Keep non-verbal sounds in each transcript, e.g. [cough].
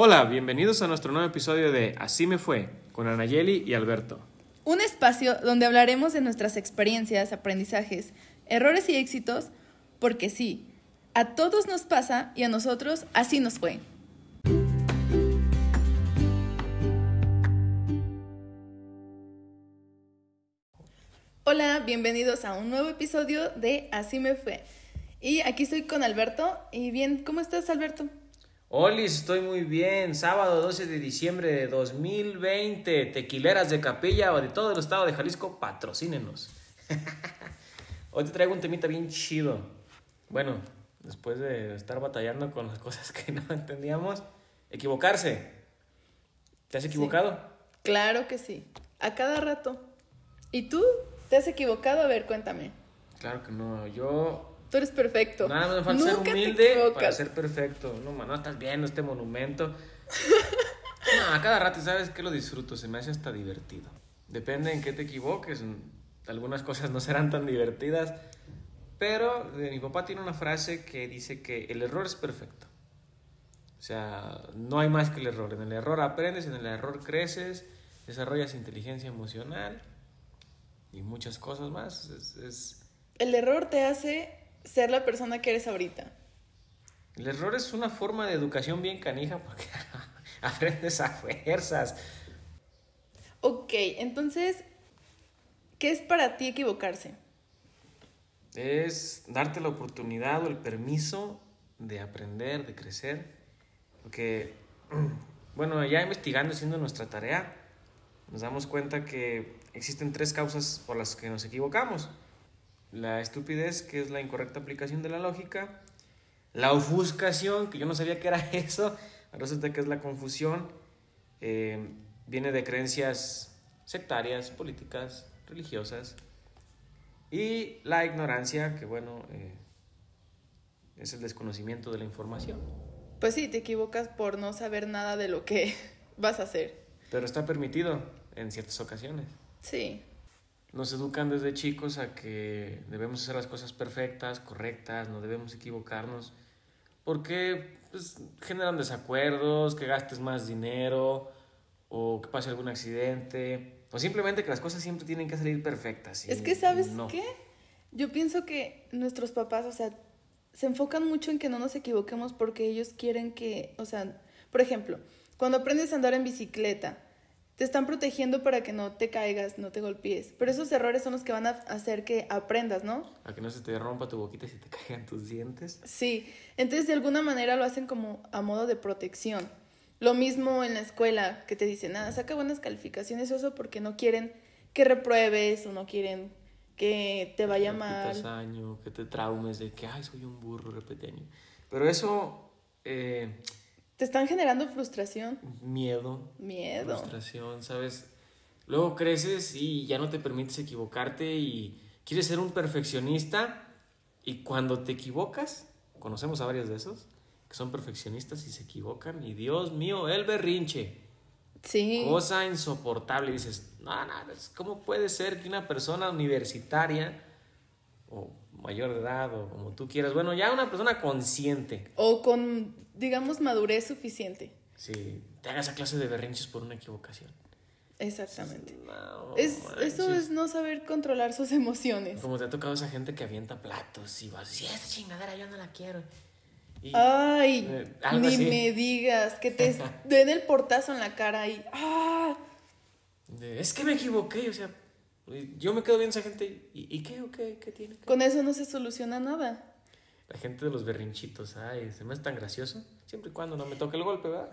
Hola, bienvenidos a nuestro nuevo episodio de Así me fue con Anayeli y Alberto. Un espacio donde hablaremos de nuestras experiencias, aprendizajes, errores y éxitos, porque sí, a todos nos pasa y a nosotros así nos fue. Hola, bienvenidos a un nuevo episodio de Así me fue. Y aquí estoy con Alberto. Y bien, ¿cómo estás, Alberto? Hola, estoy muy bien. Sábado 12 de diciembre de 2020. Tequileras de Capilla o de todo el estado de Jalisco, patrocínenos. [laughs] Hoy te traigo un temita bien chido. Bueno, después de estar batallando con las cosas que [laughs] no entendíamos, equivocarse. ¿Te has equivocado? Claro que sí. A cada rato. ¿Y tú? ¿Te has equivocado? A ver, cuéntame. Claro que no. Yo. Tú eres perfecto. Nada me falta ser humilde para ser perfecto. No, no estás viendo este monumento. [laughs] no, a cada rato, ¿sabes qué lo disfruto? Se me hace hasta divertido. Depende en qué te equivoques. Algunas cosas no serán tan divertidas. Pero eh, mi papá tiene una frase que dice que el error es perfecto. O sea, no hay más que el error. En el error aprendes, en el error creces, desarrollas inteligencia emocional y muchas cosas más. Es, El error te hace ser la persona que eres ahorita. El error es una forma de educación bien canija porque [laughs] aprendes a fuerzas. Ok, entonces, ¿qué es para ti equivocarse? Es darte la oportunidad o el permiso de aprender, de crecer. Porque, [clears throat] bueno, ya investigando, haciendo nuestra tarea, nos damos cuenta que existen tres causas por las que nos equivocamos. La estupidez, que es la incorrecta aplicación de la lógica. La ofuscación, que yo no sabía que era [laughs] eso. Resulta que es la confusión. Eh, viene de creencias sectarias, políticas, religiosas. Y la ignorancia, que bueno, eh, es el desconocimiento de la información. Pues sí, te equivocas por no saber nada de lo que [laughs] vas a hacer. Pero está permitido en ciertas ocasiones. Sí. Nos educan desde chicos a que debemos hacer las cosas perfectas, correctas, no debemos equivocarnos, porque pues, generan desacuerdos, que gastes más dinero o que pase algún accidente, o simplemente que las cosas siempre tienen que salir perfectas. es que, ¿sabes qué? Yo pienso que nuestros papás, o sea, se enfocan mucho en que no nos equivoquemos porque ellos quieren que, o sea, por ejemplo, cuando aprendes a andar en bicicleta, te están protegiendo para que no te caigas, no te golpees. Pero esos errores son los que van a hacer que aprendas, ¿no? A que no se te rompa tu boquita y se te caigan tus dientes. Sí, entonces de alguna manera lo hacen como a modo de protección. Lo mismo en la escuela, que te dicen, nada, saca buenas calificaciones, eso porque no quieren que repruebes o no quieren que te vaya que mal. año, que te traumes de que, ay, soy un burro repeteño. Pero eso... Eh, te están generando frustración. Miedo. Miedo. Frustración, ¿sabes? Luego creces y ya no te permites equivocarte y quieres ser un perfeccionista y cuando te equivocas, conocemos a varios de esos, que son perfeccionistas y se equivocan y Dios mío, el berrinche. Sí. Cosa insoportable. dices, no, no, ¿cómo puede ser que una persona universitaria o mayor de edad o como tú quieras, bueno, ya una persona consciente. O con digamos, madurez suficiente. Sí, te hagas esa clase de berrinches por una equivocación. Exactamente. es, eso es no saber controlar sus emociones. Como te ha tocado esa gente que avienta platos y vas, sí, esa chingadera yo no la quiero. Ay, eh, ni me digas, que te [laughs] den el portazo en la cara y ¡ah! Es que me equivoqué, o sea, yo me quedo bien esa gente y, ¿y qué o qué, qué tiene? Con eso no se soluciona nada. La gente de los berrinchitos, ay, se me hace tan gracioso. Siempre y cuando no me toque el golpe, ¿verdad?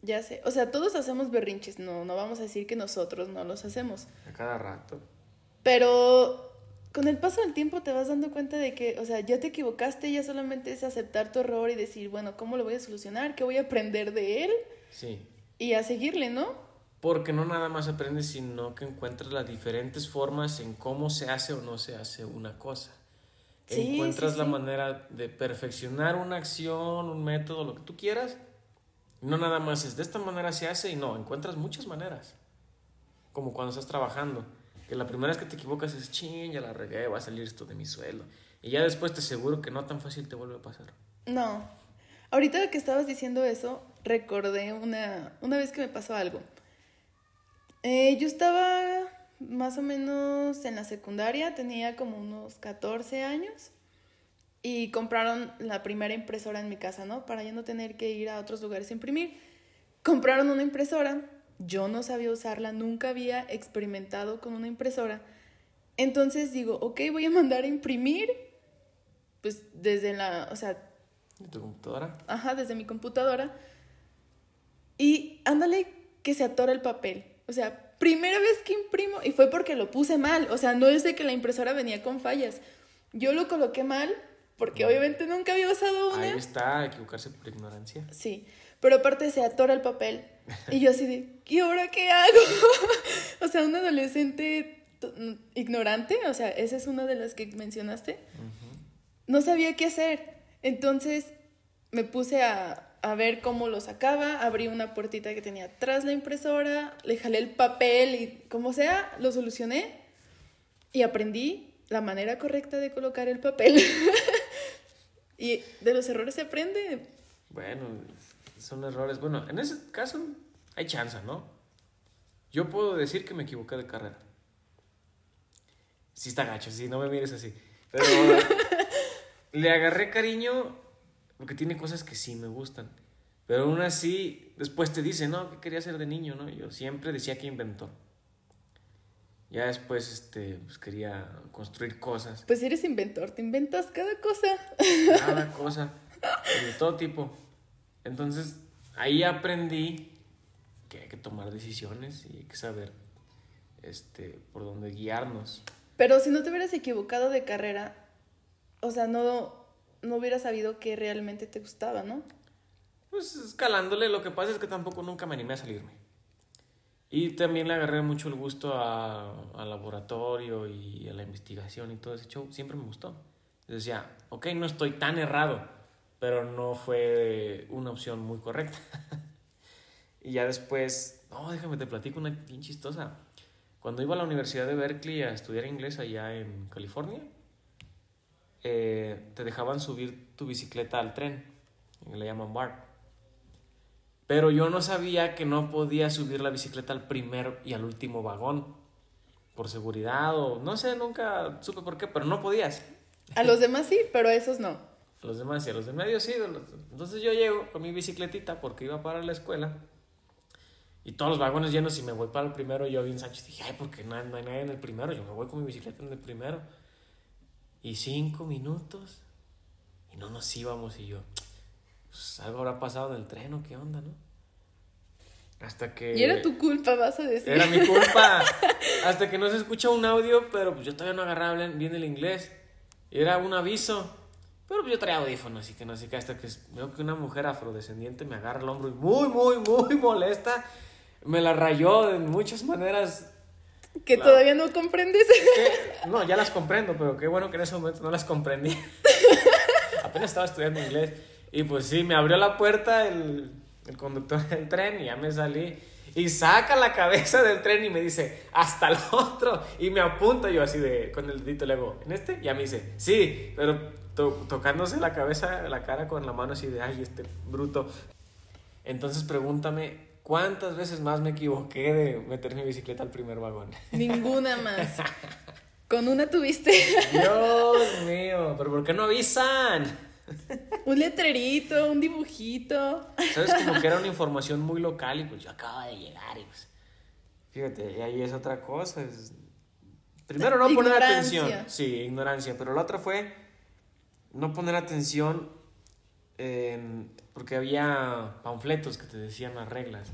Ya sé, o sea, todos hacemos berrinches, no, no vamos a decir que nosotros no los hacemos. A cada rato. Pero con el paso del tiempo te vas dando cuenta de que, o sea, ya te equivocaste, ya solamente es aceptar tu error y decir, bueno, ¿cómo lo voy a solucionar? ¿Qué voy a aprender de él? Sí. Y a seguirle, ¿no? Porque no nada más aprendes, sino que encuentras las diferentes formas en cómo se hace o no se hace una cosa encuentras la manera de perfeccionar una acción, un método, lo que tú quieras. No nada más es de esta manera se hace y no, encuentras muchas maneras. Como cuando estás trabajando, que la primera vez que te equivocas es ching, ya la regué, va a salir esto de mi suelo. Y ya después te aseguro que no tan fácil te vuelve a pasar. No. Ahorita que estabas diciendo eso, recordé una, una vez que me pasó algo. Eh, yo estaba más o menos en la secundaria, tenía como unos 14 años y compraron la primera impresora en mi casa, ¿no? Para ya no tener que ir a otros lugares a imprimir. Compraron una impresora, yo no sabía usarla, nunca había experimentado con una impresora. Entonces digo, ok, voy a mandar a imprimir, pues desde la, o sea... ¿De tu computadora? Ajá, desde mi computadora. Y ándale que se atora el papel. O sea, primera vez que imprimo, y fue porque lo puse mal. O sea, no es de que la impresora venía con fallas. Yo lo coloqué mal porque obviamente nunca había usado una. Ahí está, equivocarse por ignorancia. Sí, pero aparte se atora el papel. Y yo así de, ¿y ahora qué hago? [laughs] o sea, un adolescente ignorante, o sea, esa es una de las que mencionaste. No sabía qué hacer. Entonces me puse a, a ver cómo lo sacaba, abrí una puertita que tenía atrás la impresora, le jalé el papel y como sea, lo solucioné y aprendí la manera correcta de colocar el papel. [laughs] y de los errores se aprende. Bueno, son errores. Bueno, en ese caso hay chance, ¿no? Yo puedo decir que me equivoqué de carrera. Sí está gacho, sí, no me mires así. Pero [laughs] le agarré cariño porque tiene cosas que sí me gustan. Pero aún así, después te dice, no, ¿qué quería ser de niño? ¿no? Yo siempre decía que inventó. Ya después este, pues quería construir cosas. Pues eres inventor, te inventas cada cosa. Cada cosa, de todo tipo. Entonces, ahí aprendí que hay que tomar decisiones y hay que saber este, por dónde guiarnos. Pero si no te hubieras equivocado de carrera, o sea, no, no hubieras sabido que realmente te gustaba, ¿no? Pues escalándole, lo que pasa es que tampoco nunca me animé a salirme. Y también le agarré mucho el gusto al laboratorio y a la investigación y todo ese show. Siempre me gustó. Decía, ok, no estoy tan errado, pero no fue una opción muy correcta. [laughs] y ya después, no, déjame te platico una bien chistosa. Cuando iba a la Universidad de Berkeley a estudiar inglés allá en California, eh, te dejaban subir tu bicicleta al tren, le llaman bar. Pero yo no sabía que no podía subir la bicicleta al primer y al último vagón. Por seguridad o no sé, nunca supe por qué, pero no podías. A los demás sí, pero a esos no. A los demás sí, a los de medio sí. Entonces yo llego con mi bicicletita porque iba para la escuela. Y todos los vagones llenos y me voy para el primero. Y yo bien Sánchez dije, ay, porque no, no hay nadie en el primero. Yo me voy con mi bicicleta en el primero. Y cinco minutos. Y no nos íbamos. Y yo, pues algo habrá pasado en el tren o qué onda, ¿no? Hasta que... Y era tu culpa, vas a decir. Era mi culpa. [laughs] Hasta que no se escucha un audio, pero pues yo todavía no agarraba bien el inglés. Era un aviso. Pero pues yo traía audífonos, así que no sé qué. Hasta que veo que una mujer afrodescendiente me agarra el hombro y muy, muy, muy molesta. Me la rayó de muchas maneras. Que todavía no comprendes. No, ya las comprendo, pero qué bueno que en ese momento no las comprendí. [laughs] Apenas estaba estudiando inglés. Y pues sí, me abrió la puerta el, el conductor del tren y ya me salí. Y saca la cabeza del tren y me dice, hasta el otro. Y me apunta yo así de, con el dedito le hago, ¿en este? Y ya me dice, sí, pero tocándose la cabeza, la cara con la mano así de, ay, este bruto. Entonces pregúntame, ¿cuántas veces más me equivoqué de meter mi bicicleta al primer vagón? [laughs] Ninguna más. Con una tuviste. Dios mío, pero ¿por qué no avisan? un letrerito, un dibujito. ¿Sabes? Como que era una información muy local y pues yo acabo de llegar y pues... Fíjate, y ahí es otra cosa. Primero no poner atención. Sí, ignorancia. Pero la otra fue no poner atención en, porque había panfletos que te decían las reglas.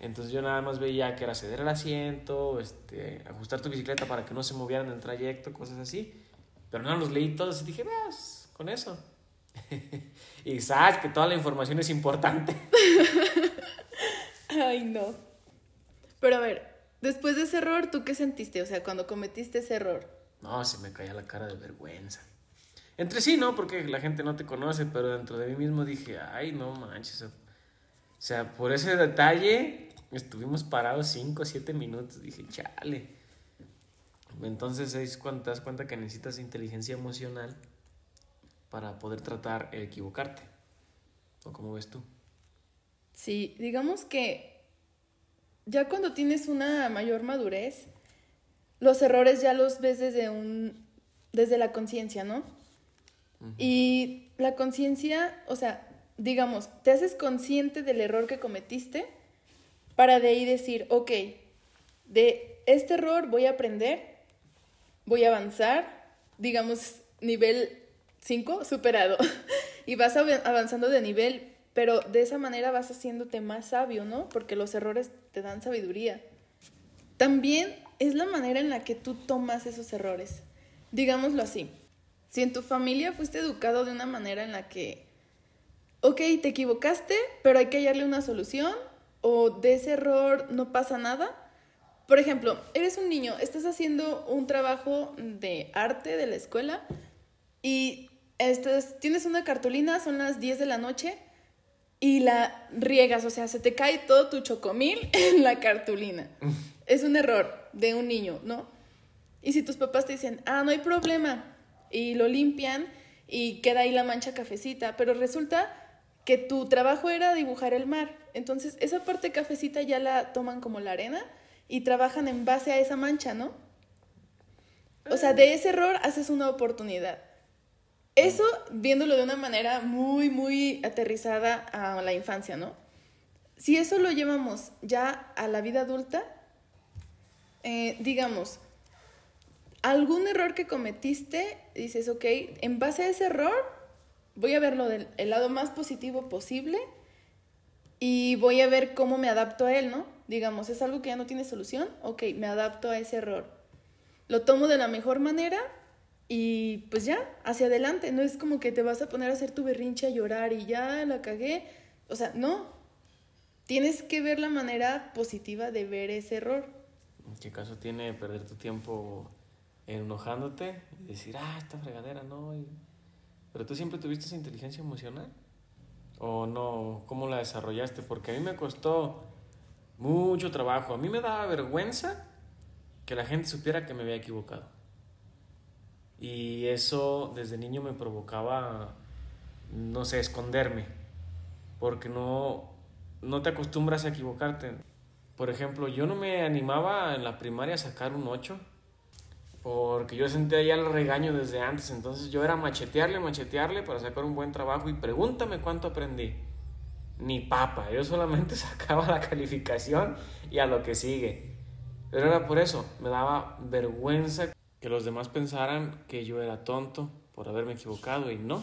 Entonces yo nada más veía que era ceder el asiento, este, ajustar tu bicicleta para que no se movieran en el trayecto, cosas así. Pero no los leí todos y dije, veas, con eso. [laughs] y sabes que toda la información es importante. [laughs] Ay, no. Pero a ver, después de ese error, ¿tú qué sentiste? O sea, cuando cometiste ese error. No, se me caía la cara de vergüenza. Entre sí, no, porque la gente no te conoce, pero dentro de mí mismo dije, ay, no manches. O sea, por ese detalle estuvimos parados 5 o 7 minutos. Dije, chale. Entonces es cuando te das cuenta que necesitas inteligencia emocional para poder tratar el equivocarte. ¿O cómo ves tú? Sí, digamos que ya cuando tienes una mayor madurez, los errores ya los ves desde un desde la conciencia, ¿no? Y la conciencia, o sea, digamos, te haces consciente del error que cometiste para de ahí decir, ok, de este error voy a aprender, voy a avanzar, digamos, nivel 5 superado, [laughs] y vas avanzando de nivel, pero de esa manera vas haciéndote más sabio, ¿no? Porque los errores te dan sabiduría. También es la manera en la que tú tomas esos errores. Digámoslo así. Si en tu familia fuiste educado de una manera en la que, ok, te equivocaste, pero hay que hallarle una solución, o de ese error no pasa nada. Por ejemplo, eres un niño, estás haciendo un trabajo de arte de la escuela y estás, tienes una cartulina, son las 10 de la noche y la riegas, o sea, se te cae todo tu chocomil [laughs] en la cartulina. [laughs] es un error de un niño, ¿no? Y si tus papás te dicen, ah, no hay problema, y lo limpian y queda ahí la mancha cafecita, pero resulta que tu trabajo era dibujar el mar. Entonces, esa parte cafecita ya la toman como la arena y trabajan en base a esa mancha, ¿no? O sea, de ese error haces una oportunidad. Eso viéndolo de una manera muy, muy aterrizada a la infancia, ¿no? Si eso lo llevamos ya a la vida adulta, eh, digamos, algún error que cometiste, dices, ok, en base a ese error, voy a verlo del lado más positivo posible y voy a ver cómo me adapto a él, ¿no? Digamos, es algo que ya no tiene solución, ok, me adapto a ese error. Lo tomo de la mejor manera y pues ya, hacia adelante. No es como que te vas a poner a hacer tu berrinche a llorar y ya la cagué. O sea, no. Tienes que ver la manera positiva de ver ese error. ¿Qué caso tiene perder tu tiempo enojándote y decir, ah, esta fregadera no? Pero tú siempre tuviste esa inteligencia emocional. ¿O no? ¿Cómo la desarrollaste? Porque a mí me costó mucho trabajo. A mí me daba vergüenza que la gente supiera que me había equivocado. Y eso desde niño me provocaba, no sé, esconderme, porque no, no te acostumbras a equivocarte. Por ejemplo, yo no me animaba en la primaria a sacar un 8, porque yo sentía ya el regaño desde antes, entonces yo era machetearle, machetearle para sacar un buen trabajo y pregúntame cuánto aprendí. Ni papa, yo solamente [laughs] sacaba la calificación y a lo que sigue. Pero era por eso, me daba vergüenza que los demás pensaran que yo era tonto por haberme equivocado y no.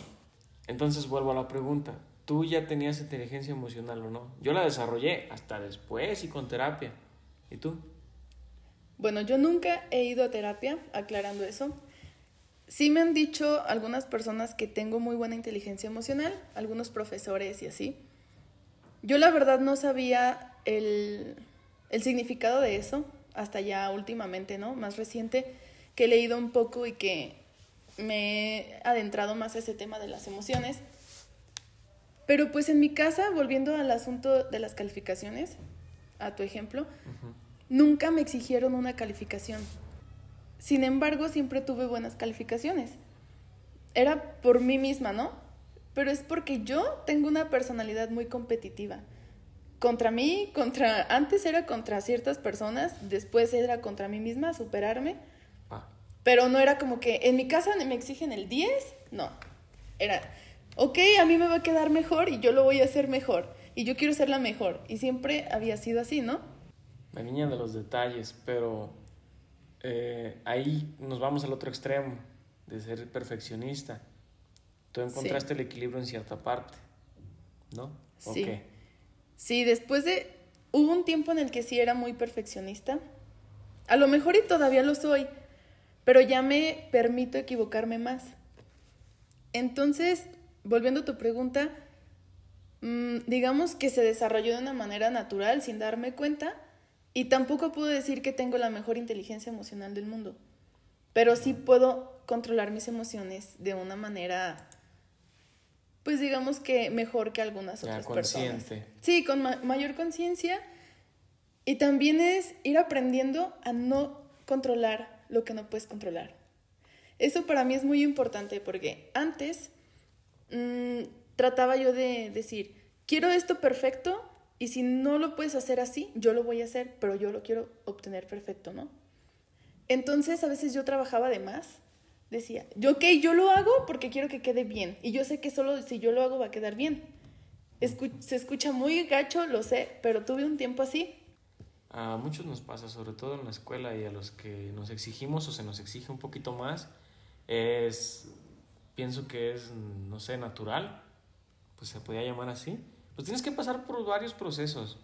Entonces vuelvo a la pregunta, ¿tú ya tenías inteligencia emocional o no? Yo la desarrollé hasta después y con terapia. ¿Y tú? Bueno, yo nunca he ido a terapia, aclarando eso. Sí me han dicho algunas personas que tengo muy buena inteligencia emocional, algunos profesores y así. Yo la verdad no sabía el, el significado de eso hasta ya últimamente, ¿no? Más reciente que he leído un poco y que me he adentrado más a ese tema de las emociones. Pero pues en mi casa, volviendo al asunto de las calificaciones, a tu ejemplo, nunca me exigieron una calificación. Sin embargo, siempre tuve buenas calificaciones. Era por mí misma, ¿no? Pero es porque yo tengo una personalidad muy competitiva. Contra mí, contra antes era contra ciertas personas, después era contra mí misma, superarme pero no era como que en mi casa me exigen el 10, no. Era, ok, a mí me va a quedar mejor y yo lo voy a hacer mejor. Y yo quiero ser la mejor. Y siempre había sido así, ¿no? La niña de los detalles, pero eh, ahí nos vamos al otro extremo, de ser perfeccionista. Tú encontraste el equilibrio en cierta parte, ¿no? Sí. Sí, después de... Hubo un tiempo en el que sí era muy perfeccionista. A lo mejor y todavía lo soy, pero ya me permito equivocarme más. Entonces, volviendo a tu pregunta, mm, digamos que se desarrolló de una manera natural sin darme cuenta y tampoco puedo decir que tengo la mejor inteligencia emocional del mundo, pero sí puedo controlar mis emociones de una manera, pues digamos que mejor que algunas otras personas. Sí, con mayor conciencia y también es ir aprendiendo a no controlar lo que no puedes controlar. Eso para mí es muy importante porque antes mm, trataba yo de decir, quiero esto perfecto Y si no lo puedes hacer así, yo lo voy a hacer, pero yo lo quiero obtener perfecto, ¿no? Entonces a veces yo trabajaba de más. Decía, yo ok, yo lo hago porque quiero que quede bien. Y yo sé que solo si yo lo hago va a quedar bien. se escucha muy gacho, lo sé, pero tuve un tiempo así. A muchos nos pasa, sobre todo en la escuela y a los que nos exigimos o se nos exige un poquito más, es, pienso que es, no sé, natural, pues se podría llamar así. Pues tienes que pasar por varios procesos.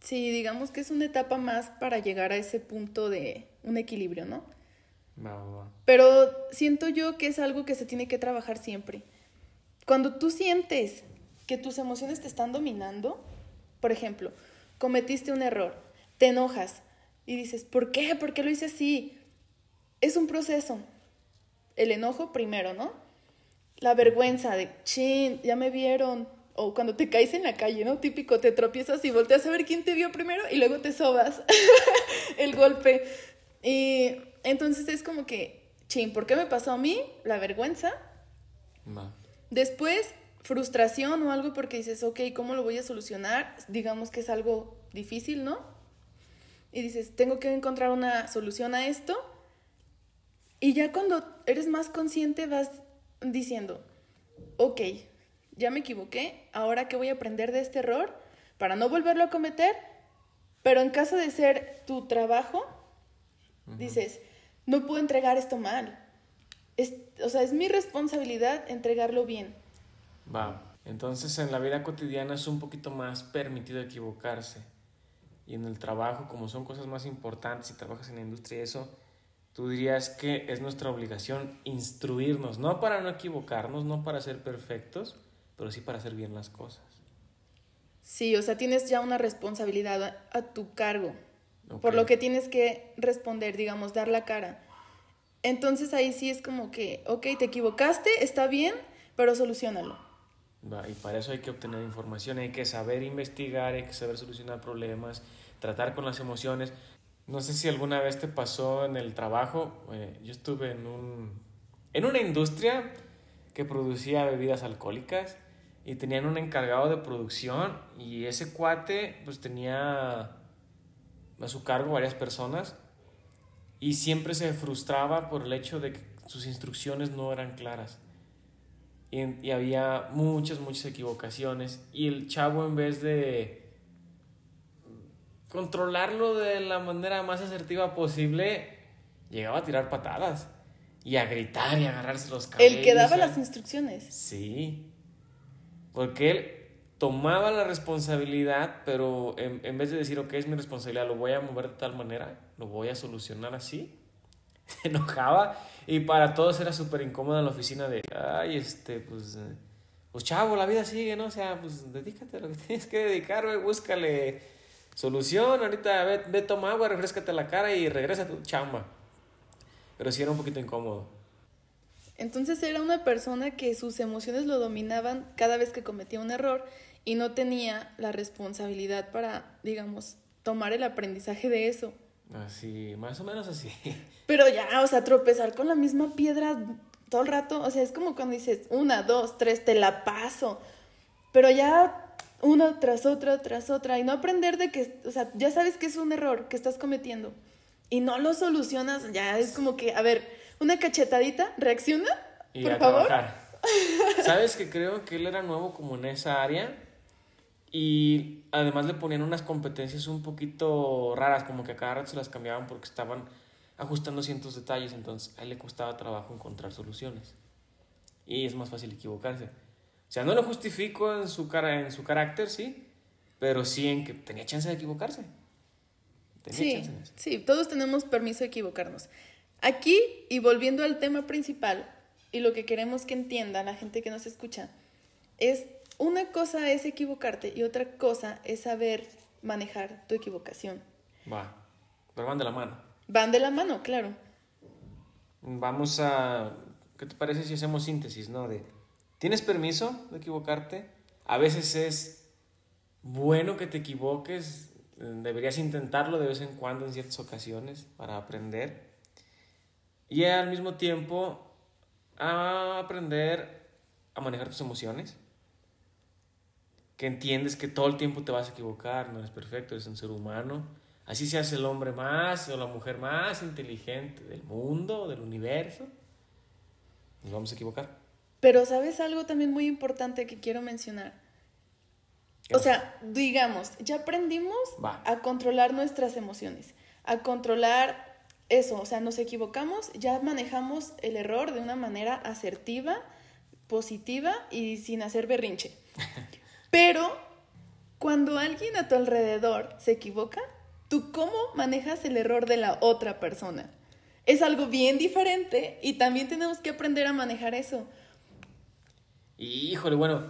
Sí, digamos que es una etapa más para llegar a ese punto de un equilibrio, ¿no? Pero siento yo que es algo que se tiene que trabajar siempre. Cuando tú sientes que tus emociones te están dominando, por ejemplo, cometiste un error, te enojas y dices, ¿por qué? ¿Por qué lo hice así? Es un proceso. El enojo primero, ¿no? La vergüenza de, chin, ya me vieron. O cuando te caes en la calle, ¿no? Típico, te tropiezas y volteas a ver quién te vio primero y luego te sobas [laughs] el golpe. Y entonces es como que, ching, ¿por qué me pasó a mí? La vergüenza. Después, frustración o algo porque dices, ok, ¿cómo lo voy a solucionar? Digamos que es algo difícil, ¿no? Y dices, tengo que encontrar una solución a esto. Y ya cuando eres más consciente vas diciendo, ok, ya me equivoqué, ahora qué voy a aprender de este error para no volverlo a cometer, pero en caso de ser tu trabajo, dices, no puedo entregar esto mal. Es, o sea, es mi responsabilidad entregarlo bien. Va, entonces en la vida cotidiana es un poquito más permitido equivocarse. Y en el trabajo, como son cosas más importantes, si trabajas en la industria y eso, tú dirías que es nuestra obligación instruirnos, no para no equivocarnos, no para ser perfectos, pero sí para hacer bien las cosas. Sí, o sea, tienes ya una responsabilidad a tu cargo. Por lo que tienes que responder, digamos, dar la cara. Entonces ahí sí es como que, ok, te equivocaste, está bien, pero solucionalo. y para eso hay que obtener información, hay que saber investigar, hay que saber solucionar problemas, tratar con las emociones. No sé si alguna vez te pasó en el trabajo, eh, yo estuve en, un, en una industria que producía bebidas alcohólicas y tenían un encargado de producción y ese cuate pues tenía a su cargo varias personas y siempre se frustraba por el hecho de que sus instrucciones no eran claras. Y, había muchas, muchas equivocaciones. Y el chavo en vez de controlarlo de la manera más asertiva posible, llegaba a tirar patadas y a gritar y a agarrarse los cabellos. El que daba las instrucciones. Sí. Porque él tomaba la responsabilidad, pero en, vez de decir, ok, es mi responsabilidad, lo voy a mover de tal manera, lo voy a solucionar así, [laughs] se enojaba y para todos era súper incómodo en la oficina de, ay, este, pues, eh, pues chavo, la vida sigue, ¿no? O sea, pues dedícate a lo que [laughs] tienes que dedicar, güey, búscale solución, ahorita ve, ve, toma agua, refrescate la cara y regresa a tu chamba. Pero sí era un poquito incómodo. Entonces era una persona que sus emociones lo dominaban cada vez que cometía un error y no tenía la responsabilidad para, digamos, tomar el aprendizaje de eso. Así, más o menos así. [laughs] Pero ya, o sea, tropezar con la misma piedra todo el rato, o sea, es como cuando dices, una, dos, tres, te la paso. Pero ya una tras otra, tras otra, y no aprender de que, o sea, ya sabes que es un error que estás cometiendo y no lo solucionas, ya es como que, a ver, una cachetadita, reacciona, por favor. [laughs] ¿Sabes que creo que él era nuevo como en esa área? Y además le ponían unas competencias un poquito raras, como que a cada rato se las cambiaban porque estaban ajustando ciertos detalles, entonces a él le costaba trabajo encontrar soluciones. Y es más fácil equivocarse. O sea, no lo justifico en su, cara, en su carácter, sí, pero sí en que tenía chance de equivocarse. Tenía sí, chance de sí, todos tenemos permiso de equivocarnos. Aquí, y volviendo al tema principal, y lo que queremos que entienda la gente que nos escucha, es una cosa es equivocarte y otra cosa es saber manejar tu equivocación. Va, pero van de la mano. Van de la mano, claro. Vamos a... ¿Qué te parece si hacemos síntesis, no? De, ¿tienes permiso de equivocarte? A veces es bueno que te equivoques, deberías intentarlo de vez en cuando en ciertas ocasiones para aprender. Y al mismo tiempo a aprender a manejar tus emociones que entiendes que todo el tiempo te vas a equivocar, no eres perfecto, eres un ser humano. Así se hace el hombre más o la mujer más inteligente del mundo, del universo. Nos vamos a equivocar. Pero sabes algo también muy importante que quiero mencionar. O sea, digamos, ya aprendimos a controlar nuestras emociones, a controlar eso, o sea, nos equivocamos, ya manejamos el error de una manera asertiva, positiva y sin hacer berrinche. [laughs] Pero cuando alguien a tu alrededor se equivoca, ¿tú cómo manejas el error de la otra persona? Es algo bien diferente y también tenemos que aprender a manejar eso. híjole, bueno,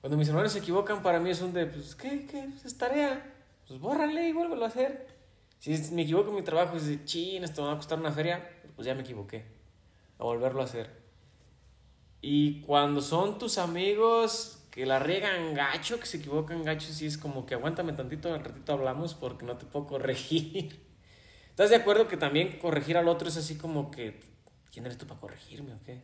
cuando mis hermanos se equivocan, para mí es un de, pues, ¿qué? ¿Qué? Pues, es tarea. Pues bórrale y vuélvelo a hacer. Si me equivoco en mi trabajo y dice, chin, esto me va a costar una feria, pues ya me equivoqué. A volverlo a hacer. Y cuando son tus amigos que la riegan gacho, que se equivocan gacho, sí es como que aguántame tantito, al ratito hablamos porque no te puedo corregir. [laughs] ¿Estás de acuerdo que también corregir al otro es así como que, ¿quién eres tú para corregirme o qué?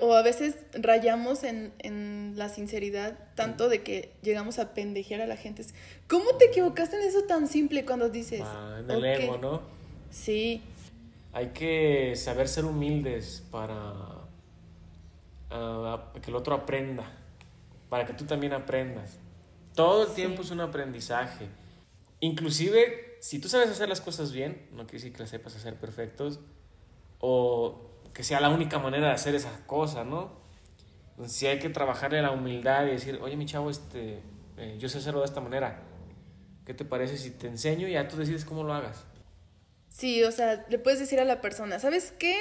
O a veces rayamos en, en la sinceridad tanto de que llegamos a pendejear a la gente. ¿Cómo te equivocaste en eso tan simple cuando dices? Ah, en el ego, ¿no? Sí. Hay que saber ser humildes para uh, que el otro aprenda, para que tú también aprendas. Todo el tiempo es un aprendizaje. Inclusive, si tú sabes hacer las cosas bien, no quiere decir que las sepas hacer perfectos, o que sea la única manera de hacer esa cosa, ¿no? Entonces, sí hay que trabajarle la humildad y decir, oye, mi chavo, este, eh, yo sé hacerlo de esta manera. ¿Qué te parece si te enseño y ya tú decides cómo lo hagas? Sí, o sea, le puedes decir a la persona, ¿sabes qué?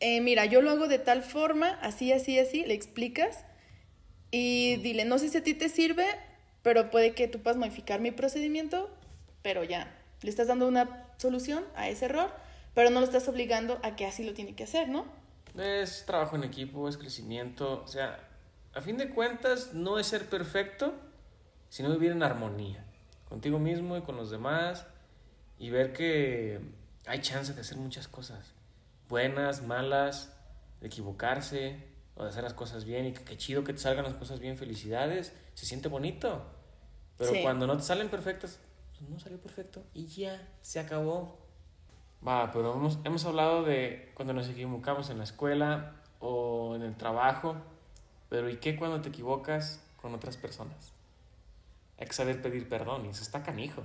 Eh, mira, yo lo hago de tal forma, así, así, así, le explicas y dile, no sé si a ti te sirve, pero puede que tú puedas modificar mi procedimiento, pero ya, le estás dando una solución a ese error pero no lo estás obligando a que así lo tiene que hacer, ¿no? Es trabajo en equipo, es crecimiento, o sea, a fin de cuentas no es ser perfecto, sino vivir en armonía contigo mismo y con los demás y ver que hay chance de hacer muchas cosas, buenas, malas, de equivocarse o de hacer las cosas bien y que qué chido que te salgan las cosas bien, felicidades, se siente bonito. Pero cuando no te salen perfectas, pues no salió perfecto y ya, se acabó. Va, pero hemos, hemos hablado de cuando nos equivocamos en la escuela o en el trabajo, pero ¿y qué cuando te equivocas con otras personas? Hay que saber pedir perdón y eso está canijo.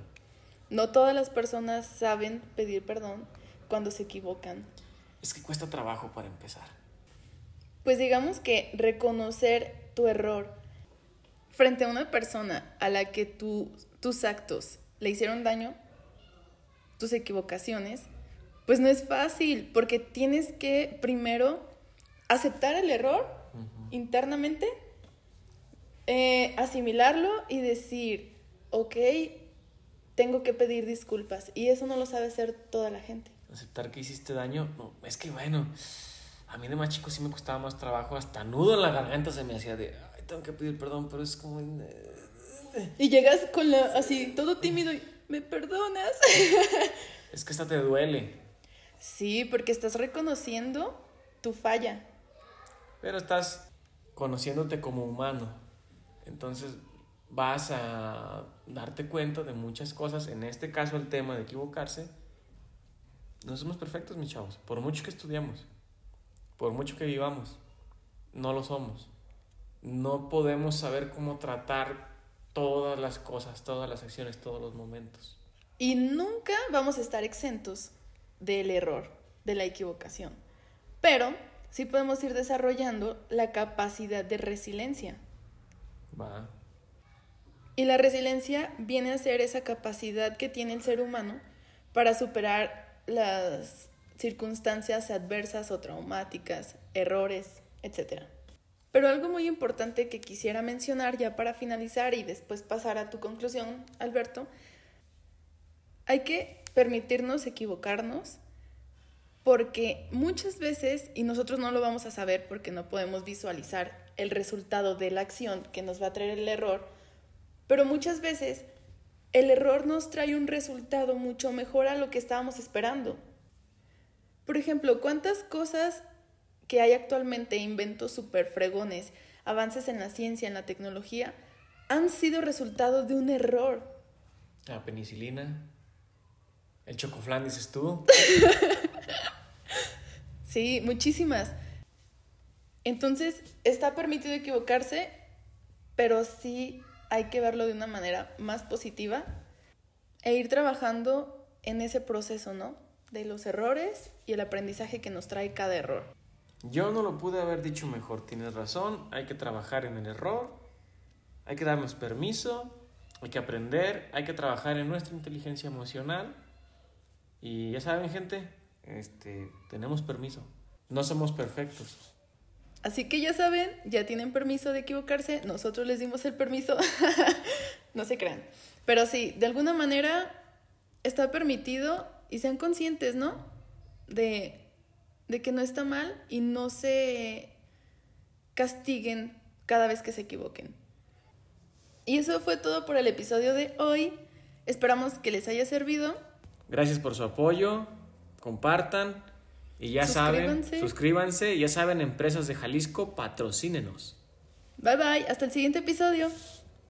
No todas las personas saben pedir perdón cuando se equivocan. Es que cuesta trabajo para empezar. Pues digamos que reconocer tu error frente a una persona a la que tus actos le hicieron daño, tus equivocaciones, pues no es fácil, porque tienes que primero aceptar el error internamente, eh, asimilarlo y decir, ok, tengo que pedir disculpas. Y eso no lo sabe hacer toda la gente. Aceptar que hiciste daño, no, es que bueno, a mí de más chico sí me costaba más trabajo, hasta nudo en la garganta se me hacía de, ay, tengo que pedir perdón, pero es como... Y llegas con la, así, todo tímido y, ¿me perdonas? Es que esta te duele. Sí, porque estás reconociendo tu falla. Pero estás conociéndote como humano. Entonces vas a darte cuenta de muchas cosas. En este caso el tema de equivocarse. No somos perfectos, mis chavos. Por mucho que estudiamos. Por mucho que vivamos. No lo somos. No podemos saber cómo tratar todas las cosas, todas las acciones, todos los momentos. Y nunca vamos a estar exentos del error, de la equivocación. Pero sí podemos ir desarrollando la capacidad de resiliencia. Va. Y la resiliencia viene a ser esa capacidad que tiene el ser humano para superar las circunstancias adversas o traumáticas, errores, etc. Pero algo muy importante que quisiera mencionar ya para finalizar y después pasar a tu conclusión, Alberto, hay que permitirnos equivocarnos porque muchas veces, y nosotros no lo vamos a saber porque no podemos visualizar el resultado de la acción que nos va a traer el error, pero muchas veces el error nos trae un resultado mucho mejor a lo que estábamos esperando. Por ejemplo, ¿cuántas cosas que hay actualmente, inventos super fregones, avances en la ciencia, en la tecnología, han sido resultado de un error. La penicilina. El chocoflán, dices tú. [laughs] sí, muchísimas. Entonces, está permitido equivocarse, pero sí hay que verlo de una manera más positiva e ir trabajando en ese proceso, ¿no? De los errores y el aprendizaje que nos trae cada error. Yo no lo pude haber dicho mejor, tienes razón, hay que trabajar en el error, hay que darnos permiso, hay que aprender, hay que trabajar en nuestra inteligencia emocional y ya saben gente, este, tenemos permiso, no somos perfectos. Así que ya saben, ya tienen permiso de equivocarse, nosotros les dimos el permiso, [laughs] no se crean. Pero sí, de alguna manera está permitido y sean conscientes, ¿no? De, de que no está mal y no se castiguen cada vez que se equivoquen. Y eso fue todo por el episodio de hoy. Esperamos que les haya servido. Gracias por su apoyo. Compartan. Y ya saben, suscríbanse. Ya saben, empresas de Jalisco, patrocínenos. Bye bye. Hasta el siguiente episodio.